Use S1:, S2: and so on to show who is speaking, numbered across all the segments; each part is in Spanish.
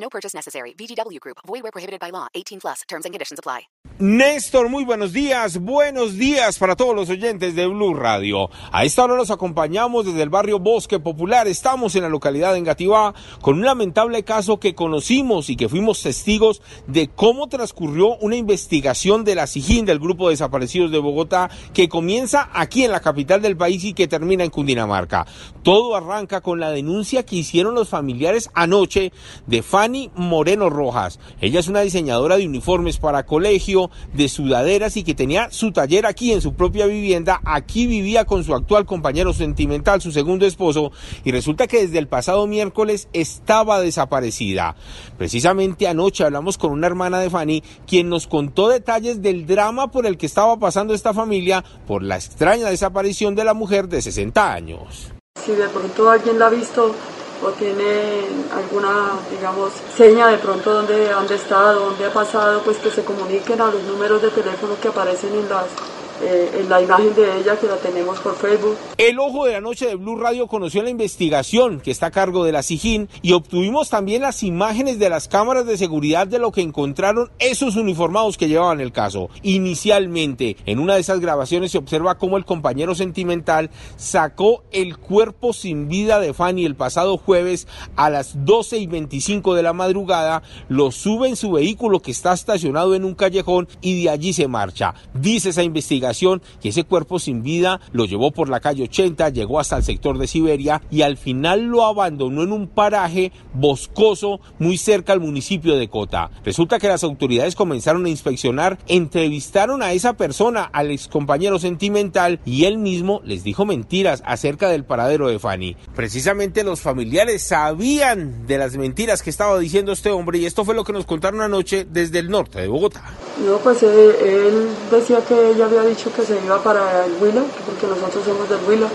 S1: No purchase necessary. VGW Group. Void where prohibited by law. 18 plus. Terms and conditions apply.
S2: Néstor, muy buenos días. Buenos días para todos los oyentes de Blue Radio. A esta hora nos acompañamos desde el barrio Bosque Popular. Estamos en la localidad de Engativá con un lamentable caso que conocimos y que fuimos testigos de cómo transcurrió una investigación de la SIGIN del Grupo de Desaparecidos de Bogotá que comienza aquí en la capital del país y que termina en Cundinamarca. Todo arranca con la denuncia que hicieron los familiares anoche de Fanny Moreno Rojas. Ella es una diseñadora de uniformes para colegio, de sudaderas y que tenía su taller aquí en su propia vivienda. Aquí vivía con su actual compañero sentimental, su segundo esposo, y resulta que desde el pasado miércoles estaba desaparecida. Precisamente anoche hablamos con una hermana de Fanny, quien nos contó detalles del drama por el que estaba pasando esta familia por la extraña desaparición de la mujer de 60 años.
S3: Si de pronto alguien la ha visto o tiene alguna, digamos, seña de pronto dónde, dónde está, dónde ha pasado, pues que se comuniquen a los números de teléfono que aparecen en las eh, en la imagen de ella que la tenemos por Facebook.
S2: El Ojo de la Noche de Blue Radio conoció la investigación que está a cargo de la SIGIN y obtuvimos también las imágenes de las cámaras de seguridad de lo que encontraron esos uniformados que llevaban el caso. Inicialmente, en una de esas grabaciones se observa cómo el compañero sentimental sacó el cuerpo sin vida de Fanny el pasado jueves a las 12 y 25 de la madrugada, lo sube en su vehículo que está estacionado en un callejón y de allí se marcha. Dice esa investigación que ese cuerpo sin vida lo llevó por la calle 80, llegó hasta el sector de Siberia y al final lo abandonó en un paraje boscoso muy cerca al municipio de Cota. Resulta que las autoridades comenzaron a inspeccionar, entrevistaron a esa persona, al ex compañero sentimental, y él mismo les dijo mentiras acerca del paradero de Fanny. Precisamente los familiares sabían de las mentiras que estaba diciendo este hombre y esto fue lo que nos contaron anoche desde el norte de Bogotá.
S3: No, pues eh, él decía que ella había dicho que se iba para el Huila, porque nosotros somos del Huila,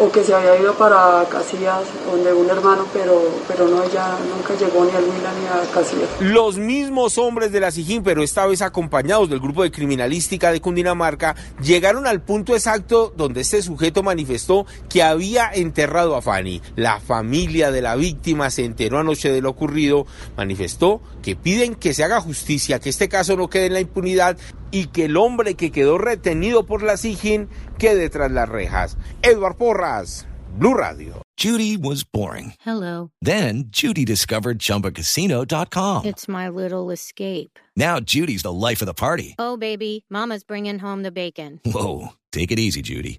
S3: o que se había ido para Casillas, donde un hermano, pero, pero no, ella nunca llegó ni al Huila ni a Casillas.
S2: Los mismos hombres de la SIGIN, pero esta vez acompañados del grupo de criminalística de Cundinamarca, llegaron al punto exacto donde este sujeto manifestó que había enterrado a Fanny. La familia de la víctima se enteró anoche de lo ocurrido, manifestó que piden que se haga justicia, que este caso no quede en la impunidad y que el hombre que quedó retenido por la SIGIN quede tras las rejas. Edward Porras, Blue Radio.
S4: Judy was boring.
S5: Hello.
S4: Then Judy discovered ChumbaCasino.com.
S5: It's my little escape.
S4: Now Judy's the life of the party.
S5: Oh, baby, Mama's bringing home the bacon.
S4: Whoa, take it easy, Judy.